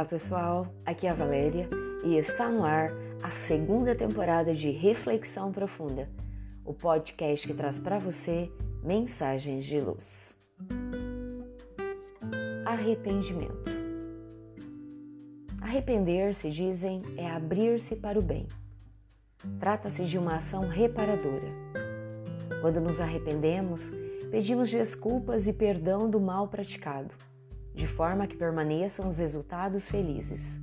Olá pessoal, aqui é a Valéria e está no ar a segunda temporada de Reflexão Profunda, o podcast que traz para você mensagens de luz. Arrependimento. Arrepender-se, dizem, é abrir-se para o bem. Trata-se de uma ação reparadora. Quando nos arrependemos, pedimos desculpas e perdão do mal praticado de forma que permaneçam os resultados felizes.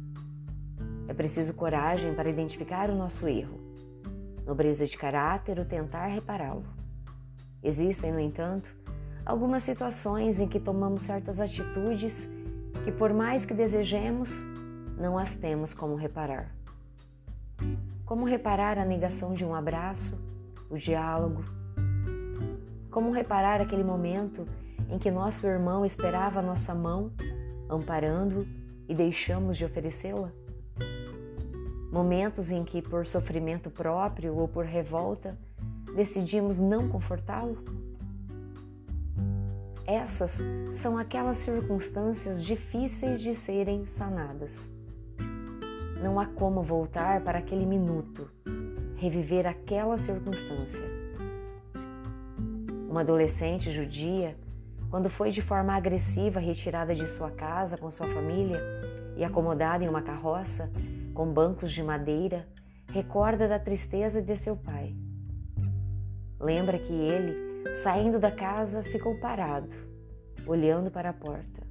É preciso coragem para identificar o nosso erro, nobreza de caráter o tentar repará-lo. Existem, no entanto, algumas situações em que tomamos certas atitudes que, por mais que desejemos, não as temos como reparar. Como reparar a negação de um abraço, o diálogo? Como reparar aquele momento em que nosso irmão esperava a nossa mão, amparando e deixamos de oferecê-la? Momentos em que, por sofrimento próprio ou por revolta, decidimos não confortá-lo? Essas são aquelas circunstâncias difíceis de serem sanadas. Não há como voltar para aquele minuto, reviver aquela circunstância. Uma adolescente judia quando foi de forma agressiva retirada de sua casa com sua família e acomodada em uma carroça com bancos de madeira, recorda da tristeza de seu pai. Lembra que ele, saindo da casa, ficou parado, olhando para a porta.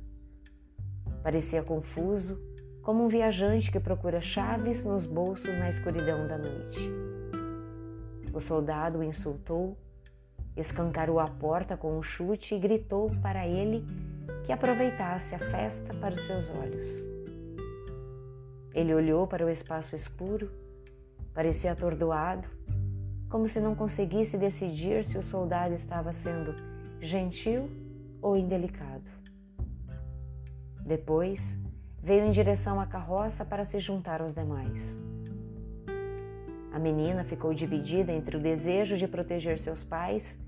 Parecia confuso, como um viajante que procura chaves nos bolsos na escuridão da noite. O soldado o insultou escancarou a porta com um chute e gritou para ele que aproveitasse a festa para os seus olhos. Ele olhou para o espaço escuro, parecia atordoado, como se não conseguisse decidir se o soldado estava sendo gentil ou indelicado. Depois, veio em direção à carroça para se juntar aos demais. A menina ficou dividida entre o desejo de proteger seus pais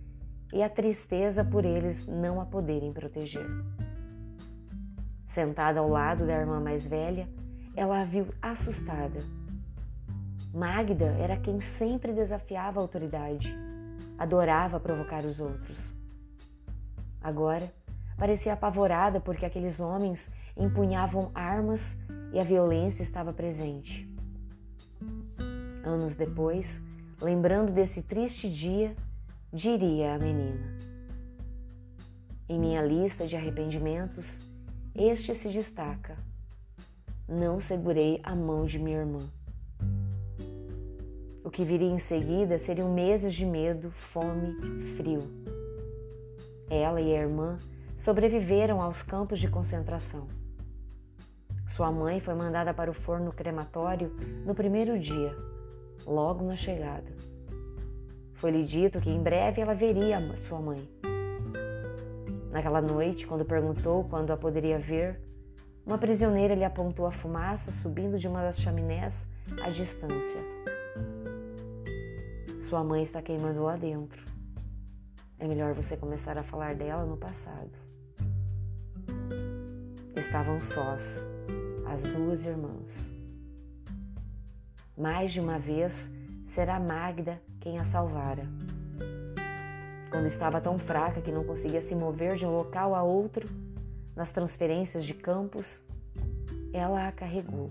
e a tristeza por eles não a poderem proteger. Sentada ao lado da irmã mais velha, ela a viu assustada. Magda era quem sempre desafiava a autoridade, adorava provocar os outros. Agora, parecia apavorada porque aqueles homens empunhavam armas e a violência estava presente. Anos depois, lembrando desse triste dia, diria a menina. Em minha lista de arrependimentos, este se destaca. Não segurei a mão de minha irmã. O que viria em seguida seriam meses de medo, fome, frio. Ela e a irmã sobreviveram aos campos de concentração. Sua mãe foi mandada para o forno crematório no primeiro dia, logo na chegada. Foi-lhe dito que em breve ela veria sua mãe. Naquela noite, quando perguntou quando a poderia ver, uma prisioneira lhe apontou a fumaça subindo de uma das chaminés à distância. Sua mãe está queimando lá dentro. É melhor você começar a falar dela no passado. Estavam sós, as duas irmãs. Mais de uma vez será Magda quem a salvara. Quando estava tão fraca que não conseguia se mover de um local a outro, nas transferências de campos, ela a carregou.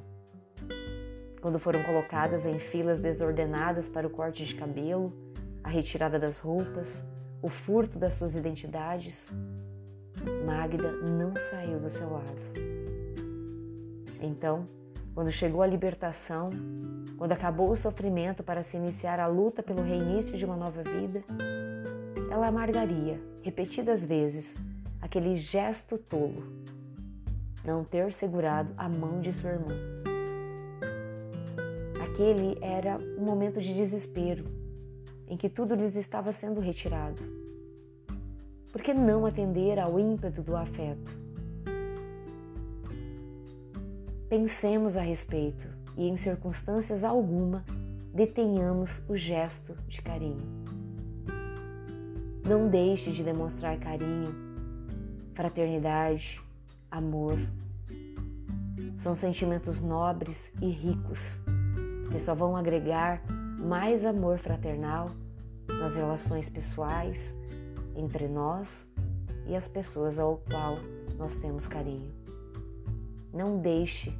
Quando foram colocadas em filas desordenadas para o corte de cabelo, a retirada das roupas, o furto das suas identidades, Magda não saiu do seu lado. Então, quando chegou a libertação, quando acabou o sofrimento para se iniciar a luta pelo reinício de uma nova vida, ela amargaria, repetidas vezes, aquele gesto tolo, não ter segurado a mão de sua irmã. Aquele era um momento de desespero, em que tudo lhes estava sendo retirado. Por que não atender ao ímpeto do afeto? Pensemos a respeito e, em circunstâncias alguma, detenhamos o gesto de carinho. Não deixe de demonstrar carinho, fraternidade, amor. são sentimentos nobres e ricos que só vão agregar mais amor fraternal nas relações pessoais entre nós e as pessoas ao qual nós temos carinho. Não deixe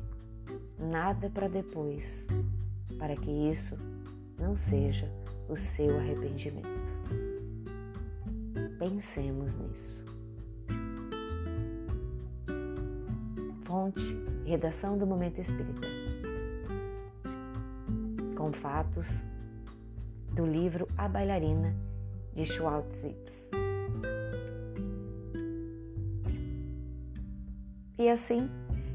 nada para depois, para que isso não seja o seu arrependimento. Pensemos nisso. Fonte redação do Momento Espírita. Com fatos do livro A Bailarina de Schwartzitz. E assim,